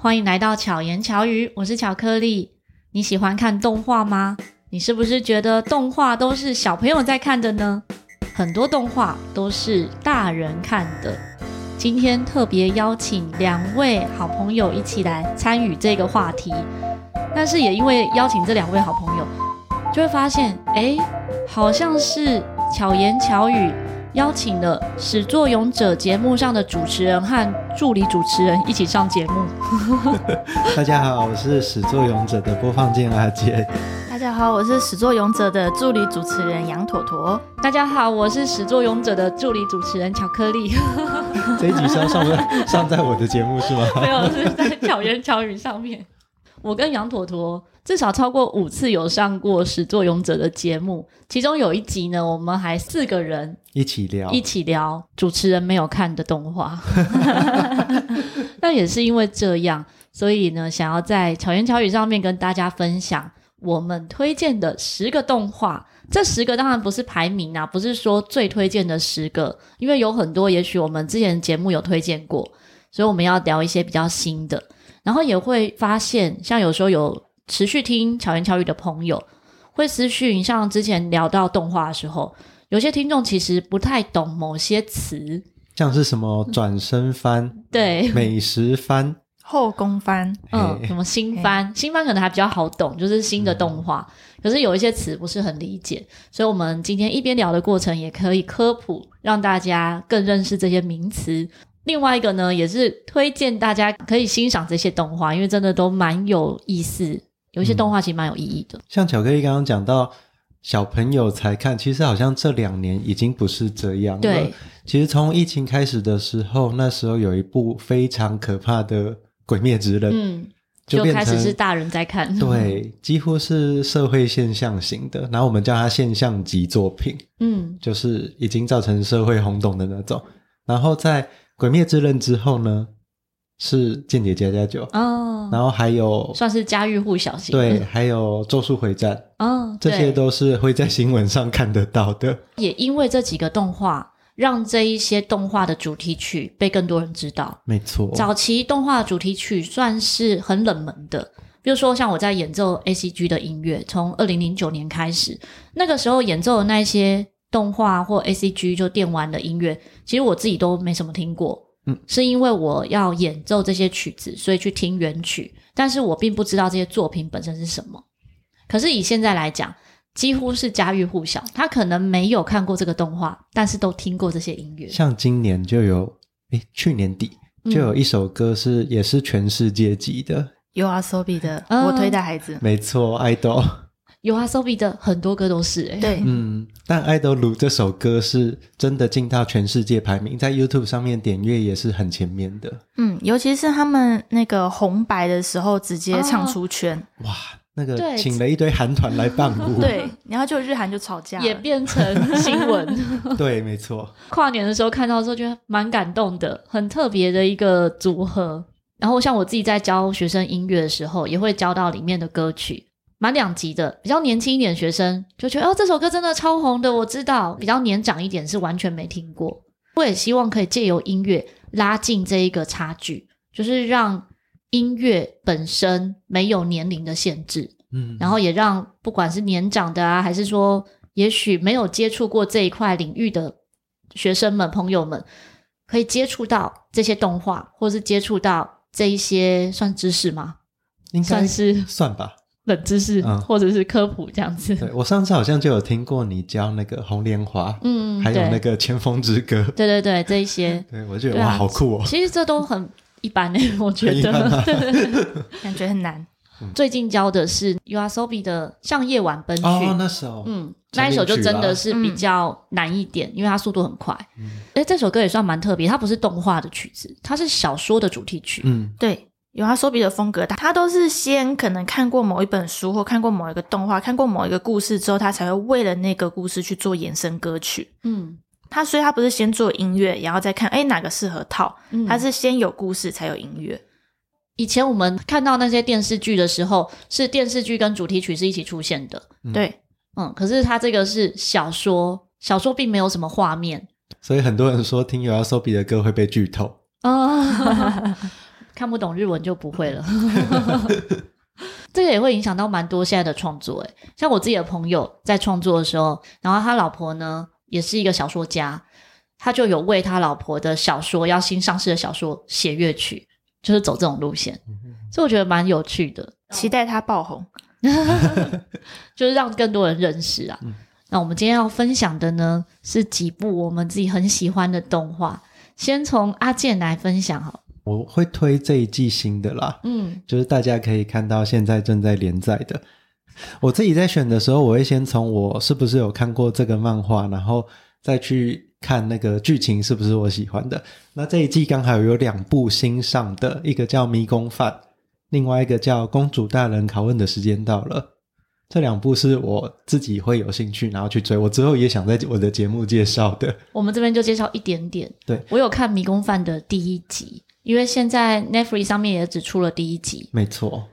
欢迎来到巧言巧语，我是巧克力。你喜欢看动画吗？你是不是觉得动画都是小朋友在看的呢？很多动画都是大人看的。今天特别邀请两位好朋友一起来参与这个话题，但是也因为邀请这两位好朋友，就会发现，哎，好像是巧言巧语。邀请了始作俑者节目上的主持人和助理主持人一起上节目。大家好，我是始作俑者的播放键阿杰。大家好，我是始作俑者的助理主持人杨妥妥。大家好，我是始作俑者的助理主持人巧克力。这一集是要上在上在我的节目是吗？没有，是在巧言巧语上面。我跟杨妥妥至少超过五次有上过始作俑者的节目，其中有一集呢，我们还四个人一起聊，一起聊主持人没有看的动画。那也是因为这样，所以呢，想要在巧言巧语上面跟大家分享我们推荐的十个动画。这十个当然不是排名啊，不是说最推荐的十个，因为有很多也许我们之前节目有推荐过，所以我们要聊一些比较新的。然后也会发现，像有时候有持续听巧言巧语的朋友会私讯，像之前聊到动画的时候，有些听众其实不太懂某些词，像是什么转身番、嗯、对。美食番、后宫番，嗯，什么新番，新番可能还比较好懂，就是新的动画。嗯、可是有一些词不是很理解，所以我们今天一边聊的过程也可以科普，让大家更认识这些名词。另外一个呢，也是推荐大家可以欣赏这些动画，因为真的都蛮有意思。有一些动画其实蛮有意义的。嗯、像巧克力刚刚讲到小朋友才看，其实好像这两年已经不是这样了。对，其实从疫情开始的时候，那时候有一部非常可怕的《鬼灭之刃》，嗯，就，就开始是大人在看，对，几乎是社会现象型的。然后我们叫它现象级作品，嗯，就是已经造成社会轰动的那种。然后在《鬼灭之刃》之后呢，是《间谍家家酒》哦，然后还有算是家喻户晓型，对，还有《咒术回战》哦，这些都是会在新闻上看得到的。也因为这几个动画，让这一些动画的主题曲被更多人知道。没错，早期动画的主题曲算是很冷门的，比如说像我在演奏 ACG 的音乐，从二零零九年开始，那个时候演奏的那些。动画或 ACG 就电玩的音乐，其实我自己都没什么听过。嗯，是因为我要演奏这些曲子，所以去听原曲，但是我并不知道这些作品本身是什么。可是以现在来讲，几乎是家喻户晓。他可能没有看过这个动画，但是都听过这些音乐。像今年就有，诶，去年底就有一首歌是、嗯、也是全世界级的，YOASOBI 的《我推的孩子》。没错，idol。有啊，YOASOBI 的很多歌都是哎、欸，对，嗯，但《爱豆鲁》这首歌是真的进到全世界排名，在 YouTube 上面点阅也是很前面的。嗯，尤其是他们那个红白的时候，直接唱出圈，哦、哇，那个请了一堆韩团来伴舞，对，然后就日韩就吵架，也变成新闻。对，没错。跨年的时候看到的时候，觉得蛮感动的，很特别的一个组合。然后像我自己在教学生音乐的时候，也会教到里面的歌曲。蛮两级的，比较年轻一点的学生就觉得哦，这首歌真的超红的，我知道。比较年长一点是完全没听过。我也希望可以借由音乐拉近这一个差距，就是让音乐本身没有年龄的限制，嗯，然后也让不管是年长的啊，还是说也许没有接触过这一块领域的学生们、朋友们，可以接触到这些动画，或是接触到这一些算知识吗？应该算是算吧。冷知识，或者是科普这样子。嗯、对，我上次好像就有听过你教那个红莲华，嗯，还有那个千峰之歌，对对对，这一些，对我觉得、啊、哇，好酷哦。其实这都很一般诶，我觉得，感觉很难。最近教的是 YOASOBI 的《向夜晚奔去》哦，那首，嗯，那一首就真的是比较难一点，嗯、因为它速度很快。嗯，诶，这首歌也算蛮特别，它不是动画的曲子，它是小说的主题曲。嗯，对。有他 YOASOBI 的风格，他都是先可能看过某一本书或看过某一个动画，看过某一个故事之后，他才会为了那个故事去做衍生歌曲。嗯，他所以他不是先做音乐，然后再看哎哪个适合套，嗯、他是先有故事才有音乐。以前我们看到那些电视剧的时候，是电视剧跟主题曲是一起出现的。嗯、对，嗯，可是他这个是小说，小说并没有什么画面，所以很多人说听 YOASOBI 的歌会被剧透。哦看不懂日文就不会了。这个也会影响到蛮多现在的创作，诶，像我自己的朋友在创作的时候，然后他老婆呢也是一个小说家，他就有为他老婆的小说要新上市的小说写乐曲，就是走这种路线，所以我觉得蛮有趣的，期待他爆红，就是让更多人认识啊。那我们今天要分享的呢是几部我们自己很喜欢的动画，先从阿健来分享好。我会推这一季新的啦，嗯，就是大家可以看到现在正在连载的。我自己在选的时候，我会先从我是不是有看过这个漫画，然后再去看那个剧情是不是我喜欢的。那这一季刚好有两部新上的，一个叫《迷宫饭》，另外一个叫《公主大人拷问的时间到了》。这两部是我自己会有兴趣，然后去追。我之后也想在我的节目介绍的。我们这边就介绍一点点。对，我有看《迷宫饭》的第一集，因为现在 Netflix 上面也只出了第一集。没错，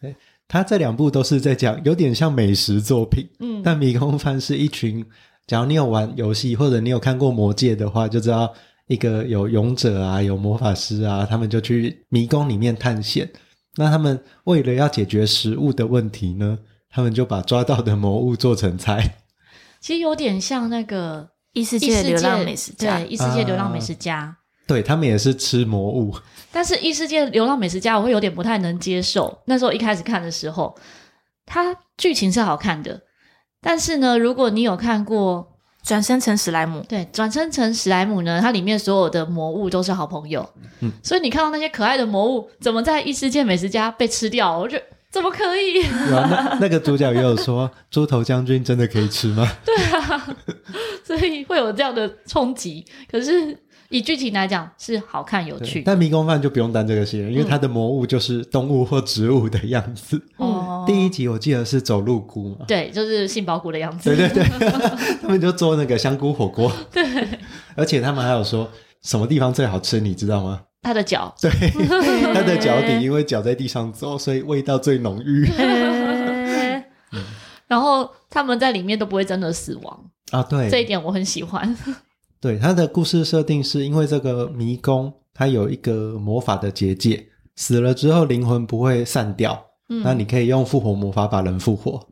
对，他这两部都是在讲有点像美食作品。嗯，但《迷宫饭》是一群，假如你有玩游戏或者你有看过《魔戒》的话，就知道一个有勇者啊，有魔法师啊，他们就去迷宫里面探险。那他们为了要解决食物的问题呢，他们就把抓到的魔物做成菜，其实有点像那个异世界流浪美食家，对，异世界流浪美食家，啊、对他们也是吃魔物。但是异世界流浪美食家，我会有点不太能接受。那时候一开始看的时候，它剧情是好看的，但是呢，如果你有看过。转生成史莱姆，对，转生成史莱姆呢，它里面所有的魔物都是好朋友，嗯，所以你看到那些可爱的魔物，怎么在异世界美食家被吃掉？我觉得怎么可以？那那个主角也有说，猪头将军真的可以吃吗？对啊，所以会有这样的冲击。可是。以剧情来讲是好看有趣，但迷宫饭就不用担这个心，因为它的魔物就是动物或植物的样子。嗯，第一集我记得是走路菇嘛，对，就是杏鲍菇的样子。对对对，他们就做那个香菇火锅。对，而且他们还有说什么地方最好吃，你知道吗？他的脚。对，他的脚底，因为脚在地上走，所以味道最浓郁。然后他们在里面都不会真的死亡啊，对，这一点我很喜欢。对，他的故事设定是因为这个迷宫，它有一个魔法的结界，死了之后灵魂不会散掉。嗯，那你可以用复活魔法把人复活。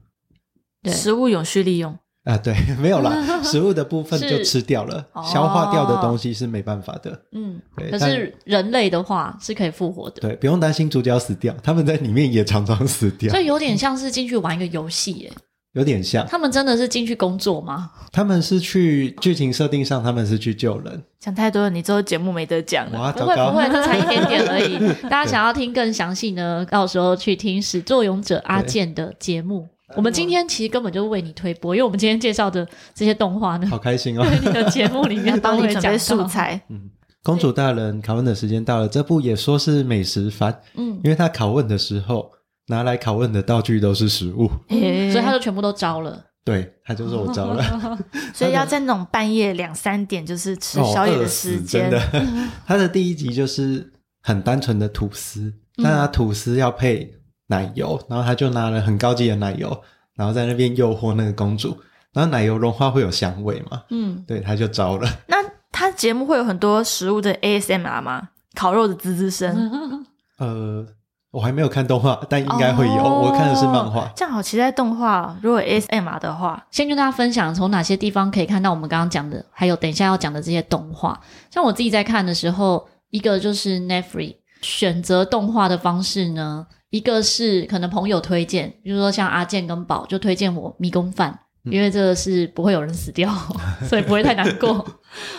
对，食物永续利用啊，对，没有啦，食物的部分就吃掉了，消化掉的东西是没办法的。嗯，对，可是人类的话是可以复活的。对，不用担心主角死掉，他们在里面也常常死掉，所以有点像是进去玩一个游戏耶。有点像，他们真的是进去工作吗？他们是去剧情设定上，他们是去救人。讲太多了，你之后节目没得讲了。不会不会，这才一点点 而已。大家想要听更详细呢，到时候去听始作俑者阿健的节目。我们今天其实根本就是为你推播，因为我们今天介绍的这些动画呢，好开心哦！在你的节目里面帮你准备素材。嗯，公主大人拷问的时间到了，这部也说是美食番。嗯，因为他拷问的时候。拿来拷问的道具都是食物，欸、所以他就全部都招了。对，他就说我招了，所以要在那种半夜两三点，就是吃宵夜的时间。哦、真的，他的第一集就是很单纯的吐司，但他吐司要配奶油，然后他就拿了很高级的奶油，然后在那边诱惑那个公主，然后奶油融化会有香味嘛？嗯，对，他就招了。那他节目会有很多食物的 ASMR 吗？烤肉的滋滋声？呃。我还没有看动画，但应该会有。Oh, 我看的是漫画，这样好期待动画。如果 ASMR 的话，先跟大家分享从哪些地方可以看到我们刚刚讲的，还有等一下要讲的这些动画。像我自己在看的时候，一个就是 Netflix 选择动画的方式呢，一个是可能朋友推荐，比如说像阿健跟宝就推荐我《迷宫饭》，因为这个是不会有人死掉，所以不会太难过，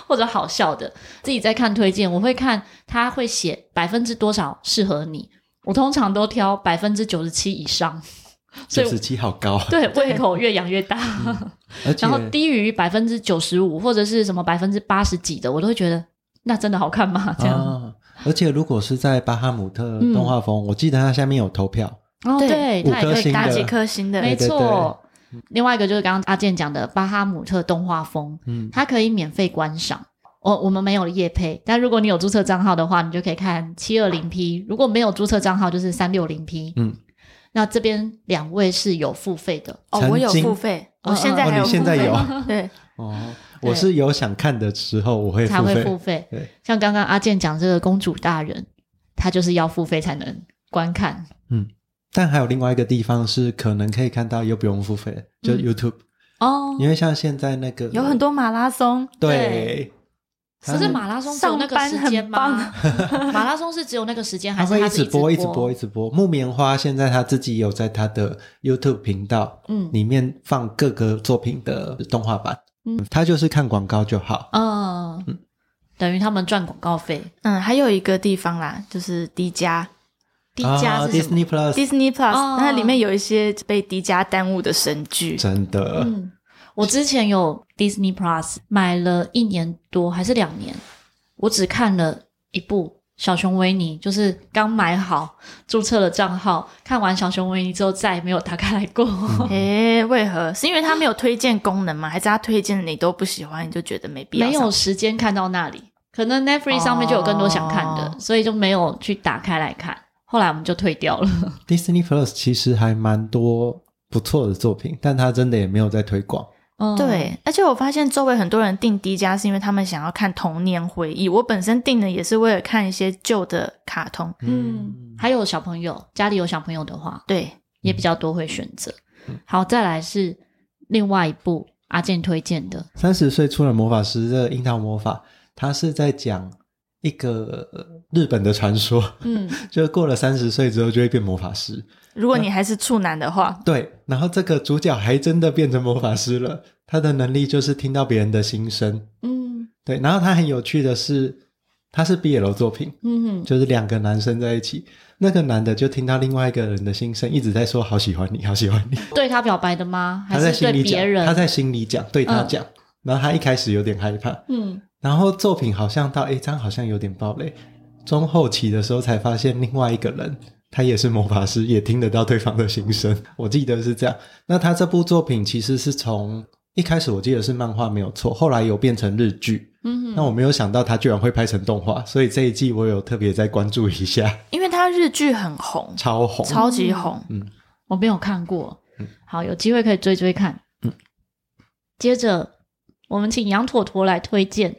或者好笑的。自己在看推荐，我会看他会写百分之多少适合你。我通常都挑百分之九十七以上，九十七好高，对，胃口越养越大。嗯、然后低于百分之九十五或者是什么百分之八十几的，我都会觉得那真的好看吗？这样。啊、而且如果是在巴哈姆特动画风，嗯、我记得它下面有投票哦，对，五颗星打几颗星的，没错。另外一个就是刚刚阿健讲的巴哈姆特动画风，嗯，它可以免费观赏。我我们没有业配，但如果你有注册账号的话，你就可以看七二零 P。如果没有注册账号，就是三六零 P。嗯，那这边两位是有付费的哦，我有付费，我现在还有付费。哦，你现在有？对哦，我是有想看的时候，我会付费。才会付费。对，像刚刚阿健讲这个公主大人，他就是要付费才能观看。嗯，但还有另外一个地方是可能可以看到又不用付费，就 YouTube、嗯、哦。因为像现在那个有很多马拉松，对。对可是马拉松只有那个时间吗？马拉松是只有那个时间，还是他会一直播、一直播、一直播？木棉花现在他自己有在他的 YouTube 频道，嗯，里面放各个作品的动画版，嗯，他就是看广告就好，嗯，嗯，等于他们赚广告费。嗯，还有一个地方啦，就是迪迦，迪迦是？Disney Plus，Disney Plus，那里面有一些被迪迦耽误的神剧，真的。嗯我之前有 Disney Plus 买了一年多还是两年，我只看了一部《小熊维尼》，就是刚买好注册了账号，看完《小熊维尼》之后再也没有打开来过。诶、欸，为何？是因为它没有推荐功能吗？还是他推荐你都不喜欢，你就觉得没必要？没有时间看到那里，可能 Netflix 上面就有更多想看的，哦、所以就没有去打开来看。后来我们就退掉了。Disney Plus 其实还蛮多不错的作品，但它真的也没有在推广。嗯、对，而且我发现周围很多人订迪迦是因为他们想要看童年回忆。我本身订的也是为了看一些旧的卡通。嗯，还有小朋友家里有小朋友的话，对，也比较多会选择。好，再来是另外一部阿健推荐的《三十岁出了魔法师的樱桃魔法》，他是在讲一个日本的传说。嗯，就过了三十岁之后就会变魔法师。如果你还是处男的话，对，然后这个主角还真的变成魔法师了。他的能力就是听到别人的心声，嗯，对。然后他很有趣的是，他是 BL 作品，嗯哼，就是两个男生在一起，那个男的就听到另外一个人的心声，一直在说好喜欢你，好喜欢你。对他表白的吗？还是对别人？他在心里讲，对他讲。嗯、然后他一开始有点害怕，嗯。然后作品好像到诶，这样好像有点爆雷。中后期的时候才发现另外一个人。他也是魔法师，也听得到对方的心声。我记得是这样。那他这部作品其实是从一开始我记得是漫画没有错，后来有变成日剧。嗯哼，那我没有想到他居然会拍成动画，所以这一季我有特别再关注一下。因为他日剧很红，超红，超级红。嗯，我没有看过。嗯，好，有机会可以追追看。嗯，接着我们请杨妥妥来推荐。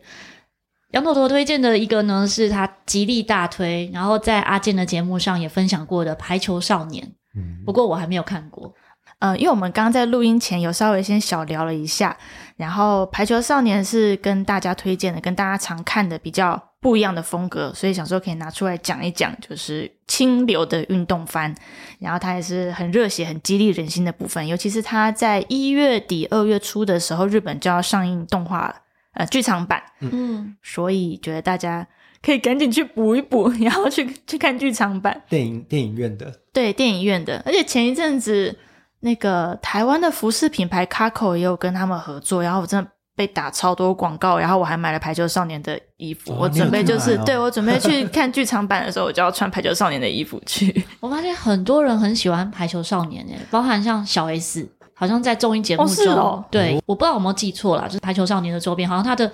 杨朵朵推荐的一个呢，是他极力大推，然后在阿健的节目上也分享过的《排球少年》。嗯，不过我还没有看过。呃，因为我们刚刚在录音前有稍微先小聊了一下，然后《排球少年》是跟大家推荐的，跟大家常看的比较不一样的风格，所以想说可以拿出来讲一讲，就是清流的运动番。然后它也是很热血、很激励人心的部分，尤其是他在一月底、二月初的时候，日本就要上映动画了。呃，剧场版，嗯，所以觉得大家可以赶紧去补一补，然后去去看剧场版。电影电影院的，对，电影院的。而且前一阵子那个台湾的服饰品牌 Kako 也有跟他们合作，然后我真的被打超多广告，然后我还买了排球少年的衣服，哦、我准备就是，哦、对，我准备去 看剧场版的时候，我就要穿排球少年的衣服去。我发现很多人很喜欢排球少年诶，包含像小 S。好像在综艺节目中，哦哦、对，我不知道有没有记错啦，就是排球少年的周边，好像他的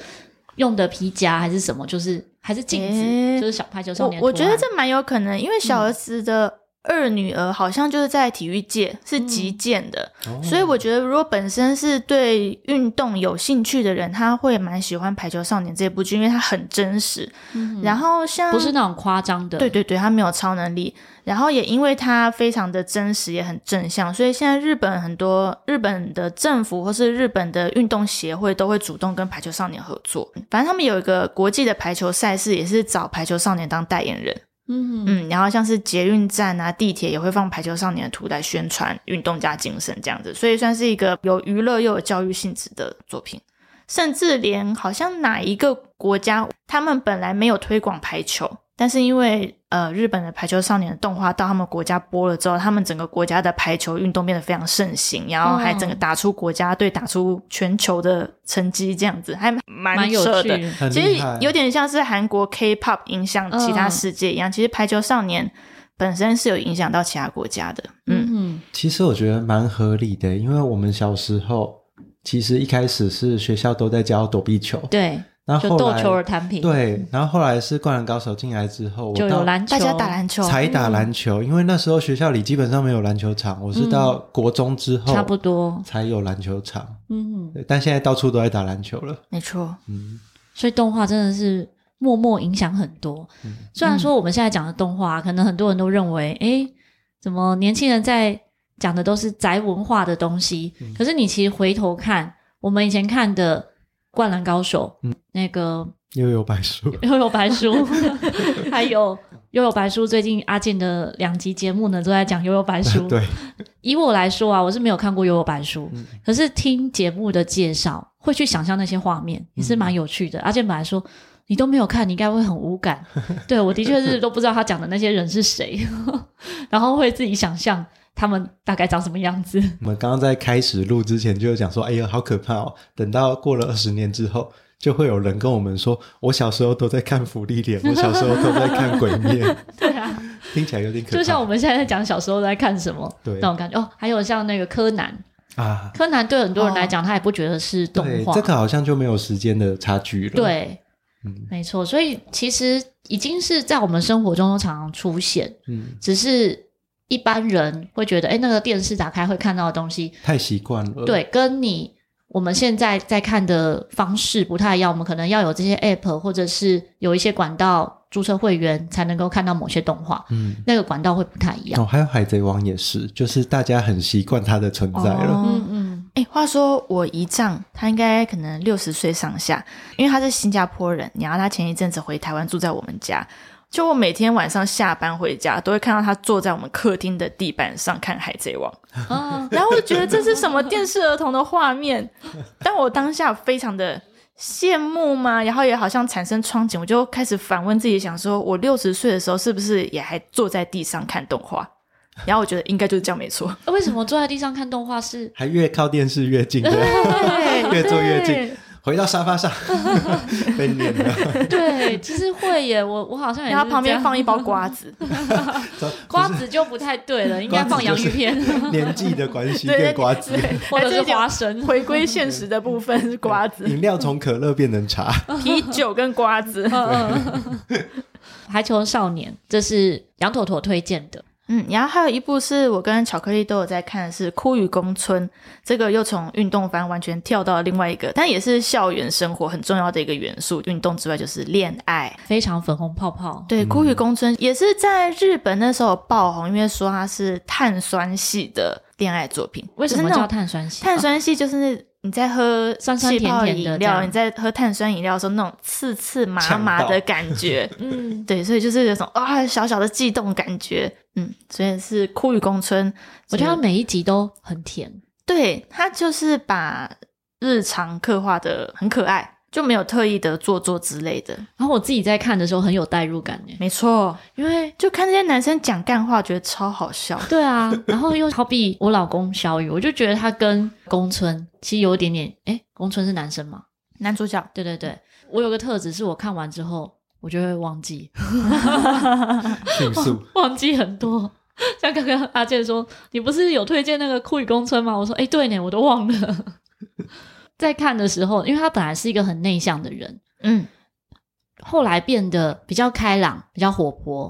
用的皮夹还是什么，就是还是镜子，欸、就是小排球少年我。我觉得这蛮有可能，因为小儿子的二女儿好像就是在体育界是击剑的，嗯、所以我觉得如果本身是对运动有兴趣的人，他会蛮喜欢排球少年这部剧，因为它很真实。嗯、然后像不是那种夸张的，对对对，他没有超能力。然后也因为他非常的真实，也很正向，所以现在日本很多日本的政府或是日本的运动协会都会主动跟排球少年合作。反正他们有一个国际的排球赛事，也是找排球少年当代言人。嗯嗯，然后像是捷运站啊、地铁也会放排球少年的图来宣传运动家精神这样子，所以算是一个有娱乐又有教育性质的作品。甚至连好像哪一个国家，他们本来没有推广排球。但是因为呃日本的排球少年的动画到他们国家播了之后，他们整个国家的排球运动变得非常盛行，然后还整个打出国家队，打出全球的成绩，这样子还蛮有趣的。其实有点像是韩国 K-pop 影响其他世界一样，嗯、其实排球少年本身是有影响到其他国家的。嗯嗯，其实我觉得蛮合理的，因为我们小时候其实一开始是学校都在教躲避球。对。然后后来就斗球儿弹平，对，然后后来是灌篮高手进来之后，就有篮球，大家打篮球，才打篮球，因为那时候学校里基本上没有篮球场，我是到国中之后，差不多。才有篮球场，嗯，但现在到处都在打篮球了，没错，嗯，所以动画真的是默默影响很多。嗯、虽然说我们现在讲的动画，可能很多人都认为，诶，怎么年轻人在讲的都是宅文化的东西？嗯、可是你其实回头看，我们以前看的《灌篮高手》，嗯，那个幽游白书，幽游白书，还有幽游白书，最近阿健的两集节目呢，都在讲幽游白书。对，以我来说啊，我是没有看过幽游白书，嗯、可是听节目的介绍，会去想象那些画面，也是蛮有趣的。嗯、阿健本来说。你都没有看，你应该会很无感。对，我的确是都不知道他讲的那些人是谁，然后会自己想象他们大概长什么样子。我们刚刚在开始录之前就讲说：“哎呀，好可怕哦！”等到过了二十年之后，就会有人跟我们说：“我小时候都在看《福利脸》，我小时候都在看《鬼灭》。”对啊，听起来有点可怕。就像我们现在在讲小时候在看什么，对那种感觉哦。还有像那个柯南啊，柯南对很多人来讲，哦、他也不觉得是动画，这个好像就没有时间的差距了。对。没错，所以其实已经是在我们生活中都常常出现，嗯，只是一般人会觉得，哎，那个电视打开会看到的东西太习惯了，对，跟你我们现在在看的方式不太一样，我们可能要有这些 app，或者是有一些管道注册会员才能够看到某些动画，嗯，那个管道会不太一样。哦，还有海贼王也是，就是大家很习惯它的存在了，哦、嗯嗯。哎，话说我姨丈，他应该可能六十岁上下，因为他是新加坡人。然后他前一阵子回台湾住在我们家，就我每天晚上下班回家，都会看到他坐在我们客厅的地板上看《海贼王》啊。然后我就觉得这是什么电视儿童的画面，但我当下非常的羡慕嘛，然后也好像产生憧憬，我就开始反问自己，想说我六十岁的时候是不是也还坐在地上看动画？然后我觉得应该就是这样，没错。为什么坐在地上看动画是 还越靠电视越近？对，越坐越近。回到沙发上 被撵了。对，其实会耶。我我好像也。然后旁边放一包瓜子，瓜子就不太对了，应该放洋芋片。年纪的关系变瓜子，或者是花生。回归现实的部分是瓜子。饮料从可乐变成茶，啤酒跟瓜子。排球少年，这是羊驼驼推荐的。嗯，然后还有一部是我跟巧克力都有在看的是《枯雨宫村》，这个又从运动番完全跳到了另外一个，但也是校园生活很重要的一个元素。运动之外就是恋爱，非常粉红泡泡。对，《枯雨宫村》也是在日本那时候爆红，因为说它是碳酸系的恋爱作品。为什么叫碳酸系？碳酸系就是那你在喝酸酸甜甜的饮料，你在喝碳酸饮料的时候那种刺刺麻麻的感觉。嗯，对，所以就是有种啊小小的悸动感觉。嗯，所以是《枯雨宫村》，我觉得它每一集都很甜。对，它就是把日常刻画的很可爱，就没有特意的做作之类的。然后我自己在看的时候很有代入感耶。没错，因为就看这些男生讲干话，觉得超好笑。对啊，然后又好比我老公小雨，我就觉得他跟宫村其实有一点点，诶，宫村是男生吗？男主角。对对对，我有个特质是我看完之后。我就会忘记，迅速 忘记很多。像刚刚阿健说，你不是有推荐那个《酷雨宫村》吗？我说，哎，对呢，我都忘了。在看的时候，因为他本来是一个很内向的人，嗯，后来变得比较开朗，比较活泼。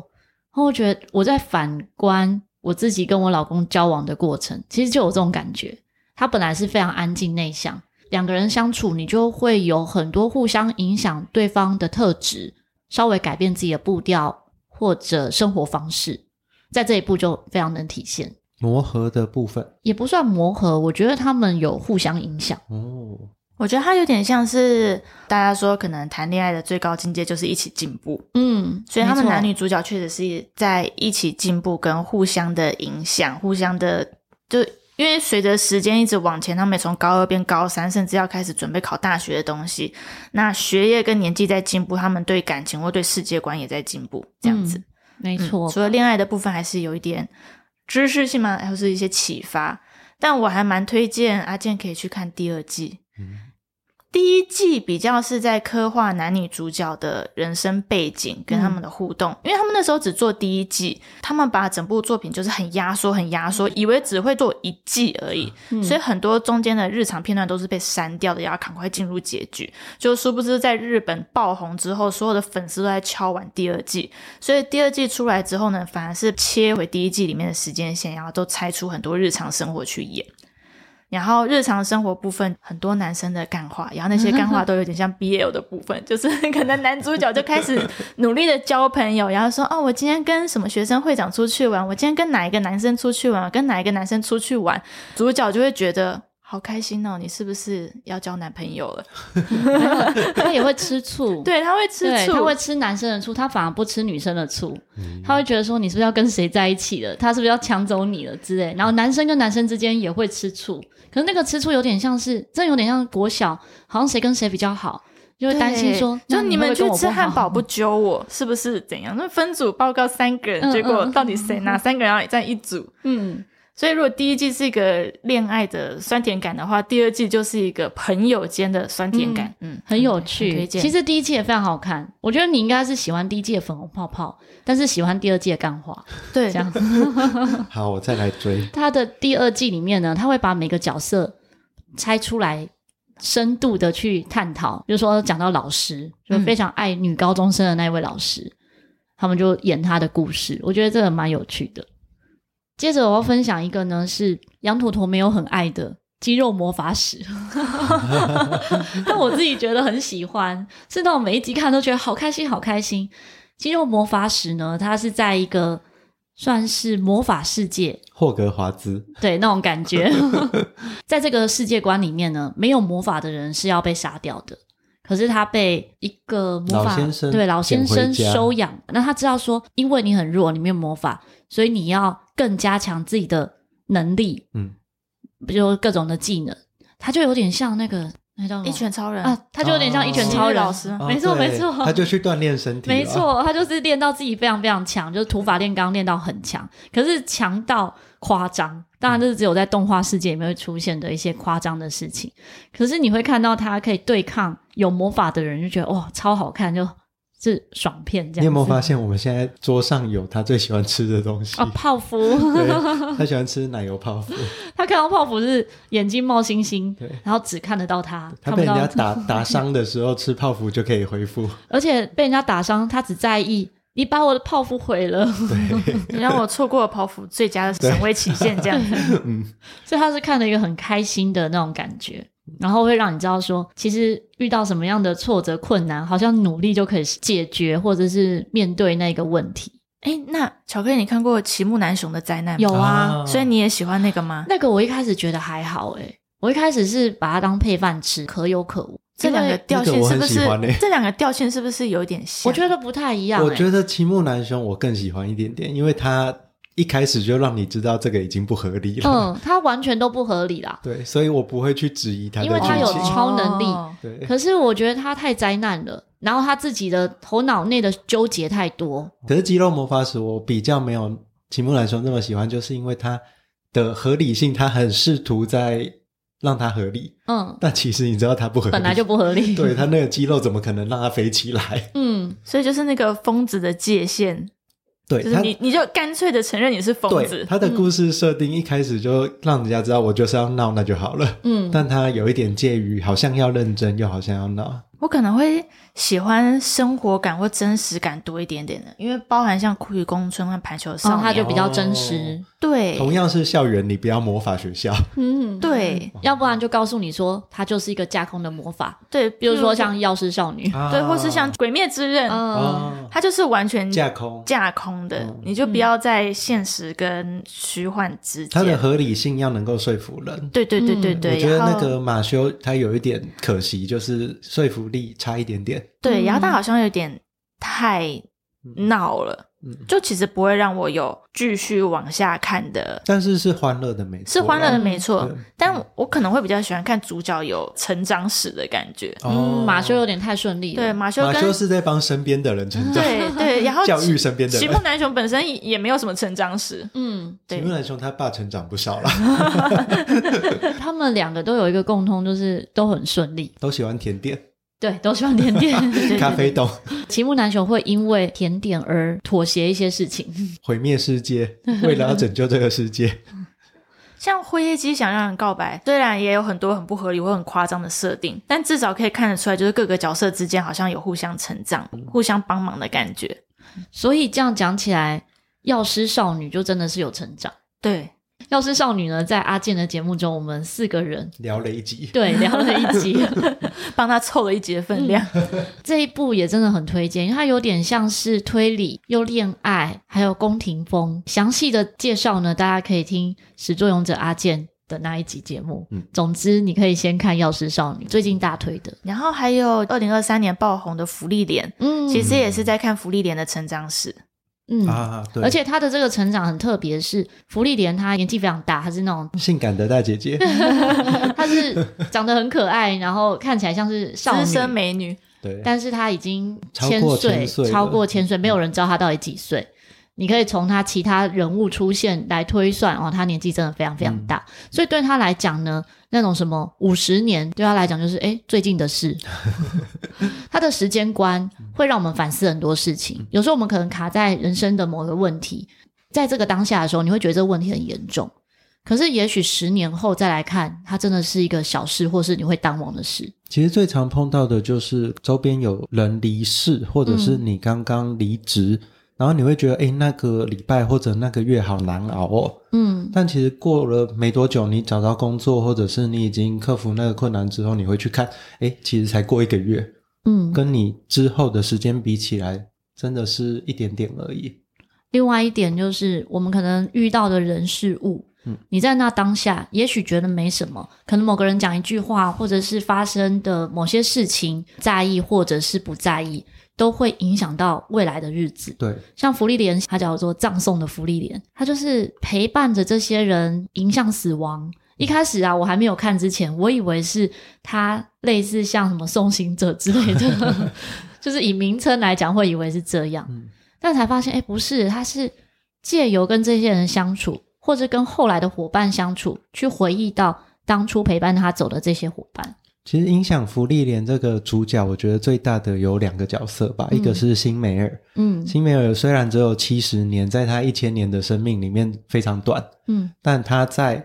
然后我觉得我在反观我自己跟我老公交往的过程，其实就有这种感觉。他本来是非常安静内向，两个人相处，你就会有很多互相影响对方的特质。稍微改变自己的步调或者生活方式，在这一步就非常能体现磨合的部分，也不算磨合，我觉得他们有互相影响。哦，我觉得他有点像是大家说，可能谈恋爱的最高境界就是一起进步。嗯，所以他们男女主角确实是在一起进步，跟互相的影响，互相的就。因为随着时间一直往前，他们也从高二变高三，甚至要开始准备考大学的东西。那学业跟年纪在进步，他们对感情或对世界观也在进步，这样子。嗯、没错、嗯。除了恋爱的部分，还是有一点知识性嘛，还是一些启发。但我还蛮推荐阿健可以去看第二季。嗯第一季比较是在刻画男女主角的人生背景跟他们的互动，嗯、因为他们那时候只做第一季，他们把整部作品就是很压缩、很压缩，以为只会做一季而已，嗯、所以很多中间的日常片段都是被删掉的，要赶快进入结局。就殊不知在日本爆红之后，所有的粉丝都在敲完第二季，所以第二季出来之后呢，反而是切回第一季里面的时间线，然后都拆出很多日常生活去演。然后日常生活部分很多男生的干话，然后那些干话 都有点像 BL 的部分，就是 可能男主角就开始努力的交朋友，然后说哦，我今天跟什么学生会长出去玩，我今天跟哪一个男生出去玩，跟哪一个男生出去玩，主角就会觉得。好开心哦！你是不是要交男朋友了？他也会吃醋，对，他会吃醋，他会吃男生的醋，他反而不吃女生的醋。嗯、他会觉得说，你是不是要跟谁在一起了？他是不是要抢走你了之类？然后男生跟男生之间也会吃醋，可是那个吃醋有点像是，真的有点像国小，好像谁跟谁比较好，就会担心说，就你们去吃汉堡 不揪我，是不是怎样？那分组报告三个人，嗯、结果到底谁哪三个人要在一组？嗯。所以，如果第一季是一个恋爱的酸甜感的话，第二季就是一个朋友间的酸甜感，嗯，嗯，很有趣。其实第一季也非常好看，我觉得你应该是喜欢第一季的粉红泡泡，但是喜欢第二季的干花，对，这样。好，我再来追。他的第二季里面呢，他会把每个角色拆出来，深度的去探讨。比如说讲到老师，就非常爱女高中生的那位老师，嗯、他们就演他的故事，我觉得这个蛮有趣的。接着我要分享一个呢，是羊驼驼没有很爱的《肌肉魔法史》但我自己觉得很喜欢，是那种每一集看都觉得好开心，好开心。《肌肉魔法史》呢，它是在一个算是魔法世界，霍格华兹，对那种感觉，在这个世界观里面呢，没有魔法的人是要被杀掉的。可是他被一个魔法，老先生对老先生收养，那他知道说，因为你很弱，你没有魔法，所以你要更加强自己的能力，嗯，比如各种的技能，他就有点像那个那叫什么？一拳超人。啊，他就有点像一拳超人，哦、老师，没错没错，他就去锻炼身体，没错，他就是练到自己非常非常强，就是土法炼钢练到很强，可是强到夸张。当然，这是只有在动画世界里面会出现的一些夸张的事情。可是你会看到他可以对抗有魔法的人，就觉得哇，超好看，就是爽片这样。你有没有发现，我们现在桌上有他最喜欢吃的东西？哦，泡芙。他喜欢吃奶油泡芙。他看到泡芙是眼睛冒星星，然后只看得到他。他被人家打打伤的时候吃泡芙就可以恢复，而且被人家打伤，他只在意。你把我的泡芙毁了，你让我错过了泡芙最佳的赏味期限，这样子。嗯，所以他是看了一个很开心的那种感觉，然后会让你知道说，其实遇到什么样的挫折困难，好像努力就可以解决，或者是面对那个问题。哎，那巧克力，你看过齐木楠雄的灾难吗？有啊，所以你也喜欢那个吗？那个我一开始觉得还好，诶我一开始是把它当配饭吃，可有可无。这两个调性是不是？欸、这两个调性是不是有一点像？我觉得不太一样、欸。我觉得齐木楠雄我更喜欢一点点，因为他一开始就让你知道这个已经不合理了。嗯，他完全都不合理啦。对，所以我不会去质疑他，因为他有超能力。对、哦，可是我觉得他太灾难了，然后他自己的头脑内的纠结太多。可是肌肉魔法使我比较没有齐木兰说那么喜欢，就是因为他的合理性，他很试图在。让它合理，嗯，但其实你知道它不合理，本来就不合理。对，它那个肌肉怎么可能让它飞起来？嗯，所以就是那个疯子的界限，对，就是你你就干脆的承认你是疯子。他的故事设定一开始就让人家知道，我就是要闹，那就好了。嗯，但他有一点介于好像要认真，又好像要闹。我可能会喜欢生活感或真实感多一点点的，因为包含像《苦雨宫春》和《排球少年》，它就比较真实。对，同样是校园，你不要魔法学校。嗯，对，要不然就告诉你说，它就是一个架空的魔法。对，比如说像《药师少女》，对，或是像《鬼灭之刃》，它就是完全架空、架空的，你就不要在现实跟虚幻之间。它的合理性要能够说服人。对对对对对，我觉得那个马修他有一点可惜，就是说服力差一点点，对，然后他好像有点太闹了，嗯，就其实不会让我有继续往下看的。但是是欢乐的没错，是欢乐的没错。但我可能会比较喜欢看主角有成长史的感觉。嗯，马修有点太顺利了。对，马修马修是在帮身边的人成长，对对，然后 教育身边的人。齐木楠雄本身也没有什么成长史，嗯，齐木楠雄他爸成长不少了。他们两个都有一个共通，就是都很顺利，都喜欢甜点。对，都喜欢甜点。咖啡豆。齐木楠雄会因为甜点而妥协一些事情，毁灭世界，为了要拯救这个世界。像灰夜姬想让人告白，虽然也有很多很不合理或很夸张的设定，但至少可以看得出来，就是各个角色之间好像有互相成长、嗯、互相帮忙的感觉。所以这样讲起来，药师少女就真的是有成长。对。药师少女呢，在阿健的节目中，我们四个人聊了一集，对，聊了一集，帮他凑了一集的分量。嗯、这一部也真的很推荐，因为它有点像是推理又恋爱，还有宫廷风。详细的介绍呢，大家可以听始作俑者阿健的那一集节目。嗯，总之你可以先看《药师少女》，最近大推的。然后还有二零二三年爆红的《芙莉莲》，嗯，其实也是在看芙莉莲的成长史。嗯啊，对，而且她的这个成长很特别，是福利莲，她年纪非常大，她是那种性感的大姐姐，她是长得很可爱，然后看起来像是少女。资深美女，对，但是她已经千岁，超过千岁，没有人知道她到底几岁。你可以从他其他人物出现来推算哦，他年纪真的非常非常大，嗯、所以对他来讲呢，那种什么五十年对他来讲就是诶最近的事。他的时间观会让我们反思很多事情。有时候我们可能卡在人生的某个问题，在这个当下的时候，你会觉得这个问题很严重。可是也许十年后再来看，它真的是一个小事，或是你会淡忘的事。其实最常碰到的就是周边有人离世，或者是你刚刚离职。嗯然后你会觉得，哎，那个礼拜或者那个月好难熬哦。嗯。但其实过了没多久，你找到工作，或者是你已经克服那个困难之后，你会去看，哎，其实才过一个月。嗯。跟你之后的时间比起来，真的是一点点而已。另外一点就是，我们可能遇到的人事物，嗯，你在那当下，也许觉得没什么，可能某个人讲一句话，或者是发生的某些事情，在意或者是不在意。都会影响到未来的日子。对，像福利莲，它叫做葬送的福利莲，它就是陪伴着这些人迎向死亡。一开始啊，我还没有看之前，我以为是它类似像什么送行者之类的，就是以名称来讲，会以为是这样。嗯，但才发现，哎，不是，它是借由跟这些人相处，或者跟后来的伙伴相处，去回忆到当初陪伴他走的这些伙伴。其实影响芙莉莲这个主角，我觉得最大的有两个角色吧，嗯、一个是辛梅尔。嗯，辛梅尔虽然只有七十年，在他一千年的生命里面非常短。嗯，但他在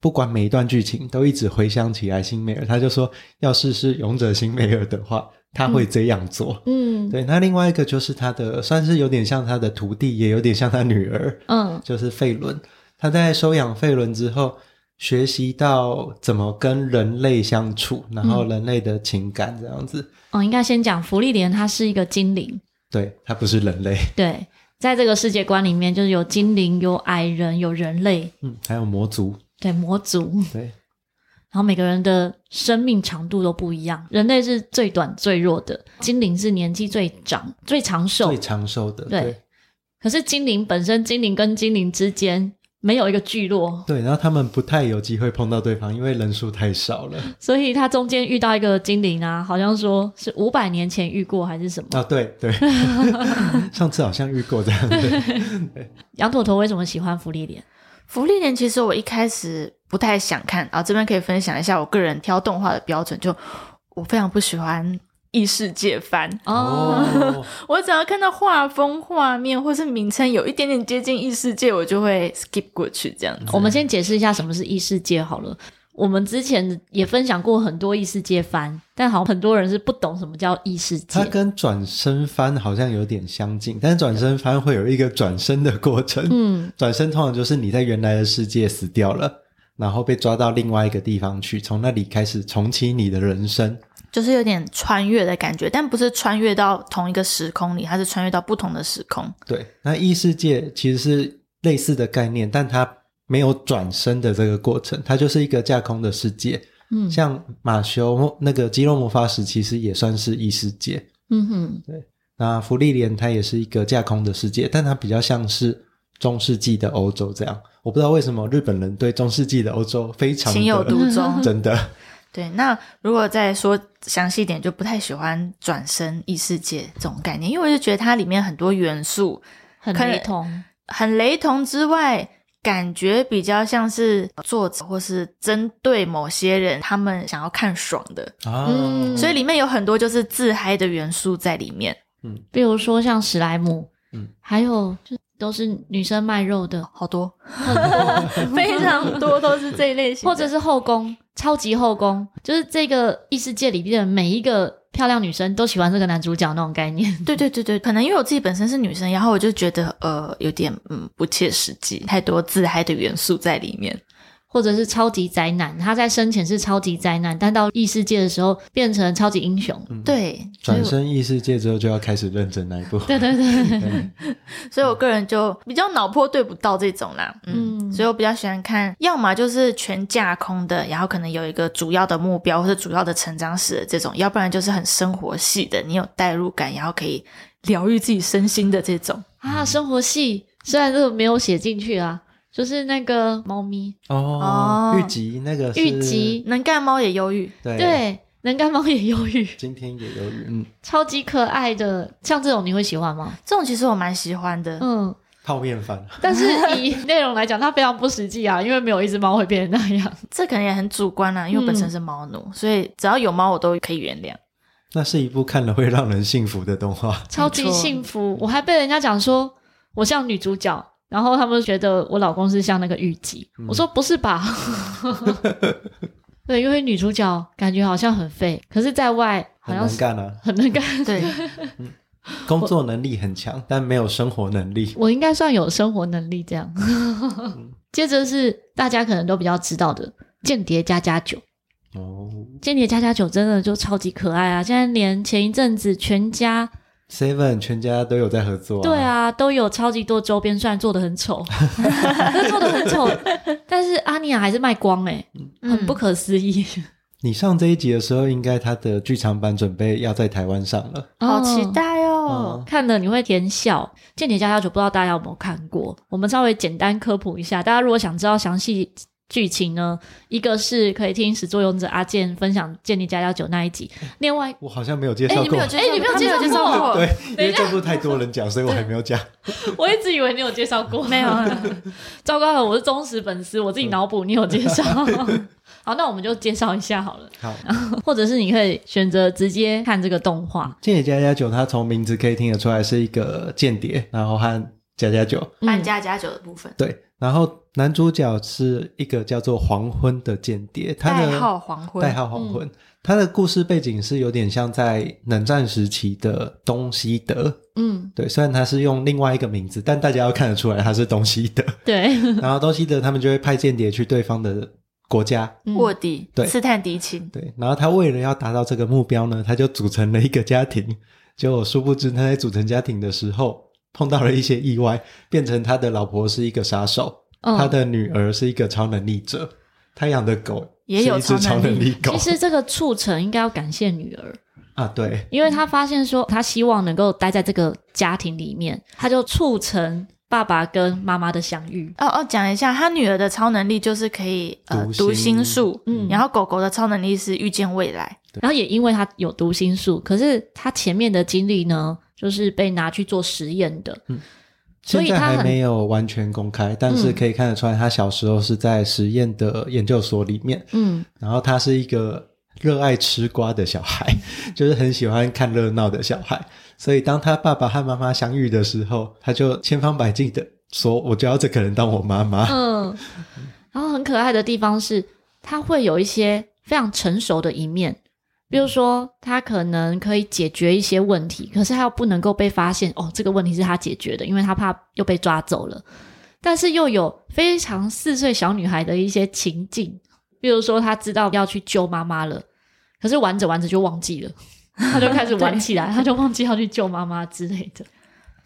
不管每一段剧情都一直回想起来辛梅尔，他就说，要是是勇者辛梅尔的话，他会这样做。嗯，对。那另外一个就是他的，算是有点像他的徒弟，也有点像他女儿。嗯，就是费伦。他在收养费伦之后。学习到怎么跟人类相处，然后人类的情感这样子。嗯、哦，应该先讲福利莲，它是一个精灵，对，它不是人类。对，在这个世界观里面，就是有精灵、有矮人、有人类，嗯，还有魔族。对，魔族。对，然后每个人的生命长度都不一样，人类是最短最弱的，精灵是年纪最长最长寿最长寿的。对，对，可是精灵本身，精灵跟精灵之间。没有一个聚落，对，然后他们不太有机会碰到对方，因为人数太少了。所以他中间遇到一个精灵啊，好像说是五百年前遇过还是什么？啊，对对，上次好像遇过这样子。羊驼头为什么喜欢福利莲？福利莲其实我一开始不太想看，啊，这边可以分享一下我个人挑动画的标准，就我非常不喜欢。异世界番哦，oh. 我只要看到画风、画面或是名称有一点点接近异世界，我就会 skip 过去这样子。我们先解释一下什么是异世界好了。我们之前也分享过很多异世界番，但好像很多人是不懂什么叫异世界。它跟转身番好像有点相近，但是转身番会有一个转身的过程。嗯，转身通常就是你在原来的世界死掉了，然后被抓到另外一个地方去，从那里开始重启你的人生。就是有点穿越的感觉，但不是穿越到同一个时空里，它是穿越到不同的时空。对，那异世界其实是类似的概念，但它没有转身的这个过程，它就是一个架空的世界。嗯，像马修那个肌肉魔法使其实也算是异世界。嗯哼，对。那芙莉莲它也是一个架空的世界，但它比较像是中世纪的欧洲这样。我不知道为什么日本人对中世纪的欧洲非常情有独钟，真的。对，那如果再说详细一点，就不太喜欢转身异世界这种概念，因为我就觉得它里面很多元素很雷同，很雷同之外，感觉比较像是作者或是针对某些人，他们想要看爽的。啊，嗯，所以里面有很多就是自嗨的元素在里面，嗯，比如说像史莱姆，嗯，还有就。都是女生卖肉的，好多，很多 非常多都是这一类型，或者是后宫，超级后宫，就是这个异世界里面的每一个漂亮女生都喜欢这个男主角那种概念。对对对对，可能因为我自己本身是女生，然后我就觉得呃有点嗯不切实际，太多自嗨的元素在里面。或者是超级灾难，他在生前是超级灾难，但到异世界的时候变成超级英雄。嗯、对，转生异世界之后就要开始认真那一步。对对对，对，所以我个人就比较脑波对不到这种啦。嗯，嗯，所以我比较喜欢看，要么就是全架空的，然后可能有一个主要的目标或者主要的成长史的这种，要不然就是很生活系的，你有代入感，然后可以疗愈自己身心的这种啊。生活系虽然这个没有写进去啊。就是那个猫咪。哦，玉吉那个玉吉能干猫也忧郁，对。对，能干猫也忧郁，今天也忧郁，嗯，超级可爱的，像这种你会喜欢吗？这种其实我蛮喜欢的，嗯，泡面饭，但是以内容来讲，它非常不实际啊，因为没有一只猫会变成那样，这可能也很主观啊，因为我本身是猫奴，嗯、所以只要有猫我都可以原谅。那是一部看了会让人幸福的动画，超级幸福，我还被人家讲说我像女主角。然后他们觉得我老公是像那个玉吉，嗯、我说不是吧？对，因为女主角感觉好像很废，可是在外好像很能干啊，很能干。对、嗯，工作能力很强，但没有生活能力。我应该算有生活能力这样。嗯、接着是大家可能都比较知道的《间谍家家酒》哦，《间谍家家酒》真的就超级可爱啊！现在连前一阵子全家。Seven 全家都有在合作、啊，对啊，都有超级多周边，虽然做的很丑，做的很丑，但是阿尼亚还是卖光哎，很不可思议。你上这一集的时候，应该他的剧场版准备要在台湾上了，好期待哦！嗯、看了你会甜笑。《间谍家家酒》不知道大家有没有看过？我们稍微简单科普一下，大家如果想知道详细。剧情呢？一个是可以听始作俑者阿健分享《间谍家家酒》那一集，另外我好像没有介绍过，哎，你没有介绍过，对，因为这部太多人讲，所以我还没有讲。我一直以为你有介绍过，没有。糟糕了，我是忠实粉丝，我自己脑补，你有介绍。好，那我们就介绍一下好了。好，或者是你可以选择直接看这个动画《间谍家家酒》，它从名字可以听得出来是一个间谍，然后和家家酒，和家家酒的部分，对。然后男主角是一个叫做黄昏的间谍，他的代号黄昏，代号黄昏。嗯、他的故事背景是有点像在冷战时期的东西德，嗯，对。虽然他是用另外一个名字，但大家要看得出来他是东西德。对。然后东西德他们就会派间谍去对方的国家卧底，对，刺探敌情。对。然后他为了要达到这个目标呢，他就组成了一个家庭。结果殊不知他在组成家庭的时候。碰到了一些意外，变成他的老婆是一个杀手，嗯、他的女儿是一个超能力者，他养的狗也有一只超能力。狗。其实这个促成应该要感谢女儿。啊，对，因为他发现说他希望能够待在这个家庭里面，他就促成爸爸跟妈妈的相遇。哦哦，讲一下，他女儿的超能力就是可以呃读心。术，嗯，然后狗狗的超能力是预见未来，然后也因为他有读心术，可是他前面的经历呢？就是被拿去做实验的，嗯，所以他还没有完全公开，但是可以看得出来，他小时候是在实验的研究所里面，嗯，然后他是一个热爱吃瓜的小孩，就是很喜欢看热闹的小孩，所以当他爸爸和妈妈相遇的时候，他就千方百计的说：“我就要这个人当我妈妈。”嗯，然后很可爱的地方是，他会有一些非常成熟的一面。比如说，他可能可以解决一些问题，可是他又不能够被发现哦，这个问题是他解决的，因为他怕又被抓走了。但是又有非常四岁小女孩的一些情境，比如说他知道要去救妈妈了，可是玩着玩着就忘记了，他就开始玩起来，对他就忘记要去救妈妈之类的。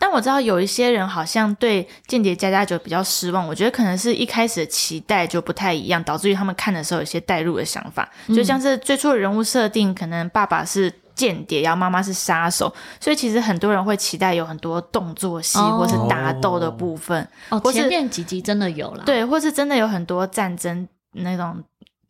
但我知道有一些人好像对《间谍家家酒》比较失望，我觉得可能是一开始的期待就不太一样，导致于他们看的时候有些代入的想法，嗯、就像是最初的人物设定，可能爸爸是间谍，然后妈妈是杀手，所以其实很多人会期待有很多动作戏或是打斗的部分，哦，或是前面几集真的有了，对，或是真的有很多战争那种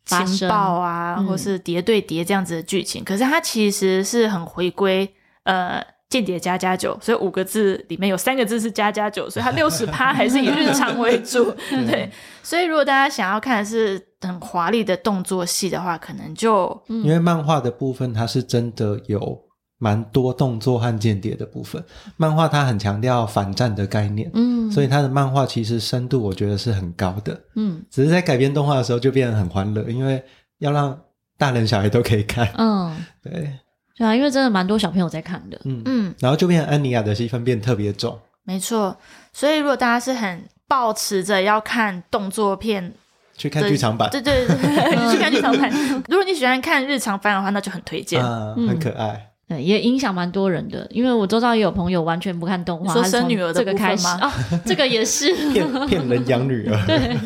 情报啊，生或是谍对谍这样子的剧情，嗯、可是它其实是很回归呃。间谍加加九，所以五个字里面有三个字是加加九，所以它六十趴还是以日常为主。对，所以如果大家想要看的是很华丽的动作戏的话，可能就因为漫画的部分它是真的有蛮多动作和间谍的部分。漫画它很强调反战的概念，嗯，所以它的漫画其实深度我觉得是很高的，嗯，只是在改编动画的时候就变得很欢乐，因为要让大人小孩都可以看，嗯，对。对啊，因为真的蛮多小朋友在看的。嗯。嗯，然后就变成安妮亚的戏份变特别重。没错，所以如果大家是很抱持着要看动作片，去看剧场版，对对对，去看剧场版。如果你喜欢看日常番的话，那就很推荐，嗯，很可爱。对，也影响蛮多人的，因为我周遭也有朋友完全不看动画，说生女儿的这个开始。啊，这个也是。骗骗人养女儿，对，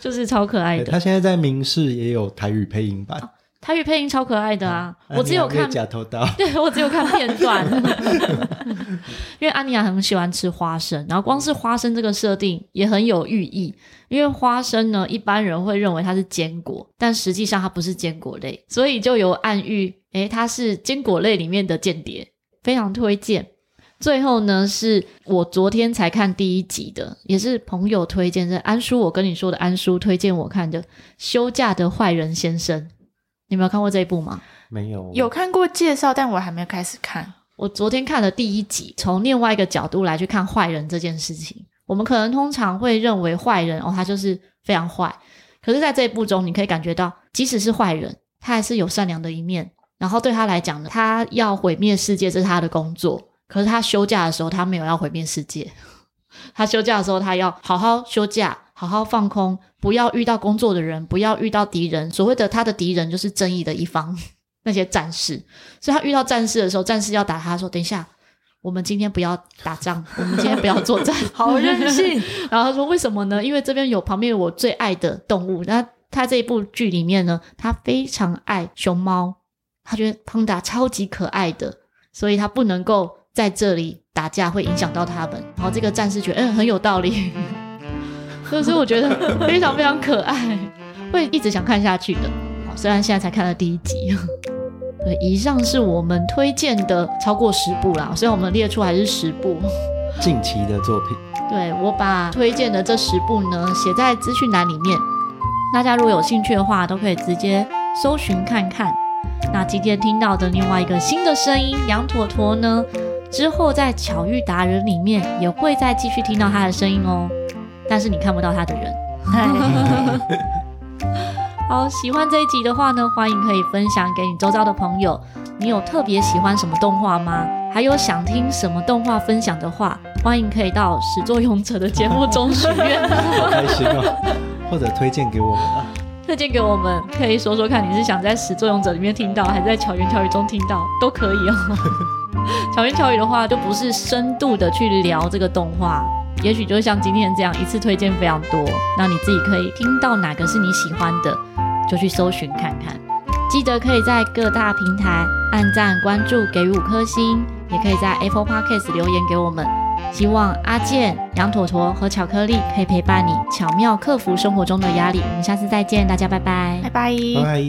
就是超可爱的。他现在在明视也有台语配音版，台语配音超可爱的啊！我只有看假头刀，对，我只有看片段，因为安妮亚很喜欢吃花生，然后光是花生这个设定也很有寓意。因为花生呢，一般人会认为它是坚果，但实际上它不是坚果类，所以就有暗喻，诶，它是坚果类里面的间谍，非常推荐。最后呢，是我昨天才看第一集的，也是朋友推荐，是安叔，我跟你说的安叔推荐我看的《休假的坏人先生》，你没有看过这一部吗？没有，有看过介绍，但我还没有开始看。我昨天看了第一集，从另外一个角度来去看坏人这件事情。我们可能通常会认为坏人哦，他就是非常坏。可是，在这一部中，你可以感觉到，即使是坏人，他还是有善良的一面。然后对他来讲呢，他要毁灭世界，这是他的工作。可是他休假的时候，他没有要毁灭世界。他休假的时候，他要好好休假，好好放空，不要遇到工作的人，不要遇到敌人。所谓的他的敌人，就是正义的一方，那些战士。所以他遇到战士的时候，战士要打他说：“等一下。”我们今天不要打仗，我们今天不要作战，好任性。然后他说：“为什么呢？因为这边有旁边有我最爱的动物。那他这一部剧里面呢，他非常爱熊猫，他觉得胖达超级可爱的，所以他不能够在这里打架，会影响到他们。然后这个战士觉得，嗯，很有道理，所以我觉得非常非常可爱，会一直想看下去的。好，虽然现在才看了第一集。”对，以上是我们推荐的超过十部啦，所以我们列出还是十部近期的作品。对，我把推荐的这十部呢写在资讯栏里面，大家如果有兴趣的话，都可以直接搜寻看看。那今天听到的另外一个新的声音羊驼驼呢，之后在巧遇达人里面也会再继续听到他的声音哦，但是你看不到他的人。好，喜欢这一集的话呢，欢迎可以分享给你周遭的朋友。你有特别喜欢什么动画吗？还有想听什么动画分享的话，欢迎可以到始作俑者的节目中许愿。好开心哦！或者推荐给我们啊？推荐给我们，可以说说看你是想在始作俑者里面听到，还是在巧言巧语中听到，都可以哦。巧言巧语的话，就不是深度的去聊这个动画。也许就像今天这样一次推荐非常多，那你自己可以听到哪个是你喜欢的，就去搜寻看看。记得可以在各大平台按赞、关注、给予五颗星，也可以在 Apple Podcast 留言给我们。希望阿健、羊驼驼和巧克力可以陪伴你，巧妙克服生活中的压力。我们下次再见，大家拜拜，拜拜，拜拜。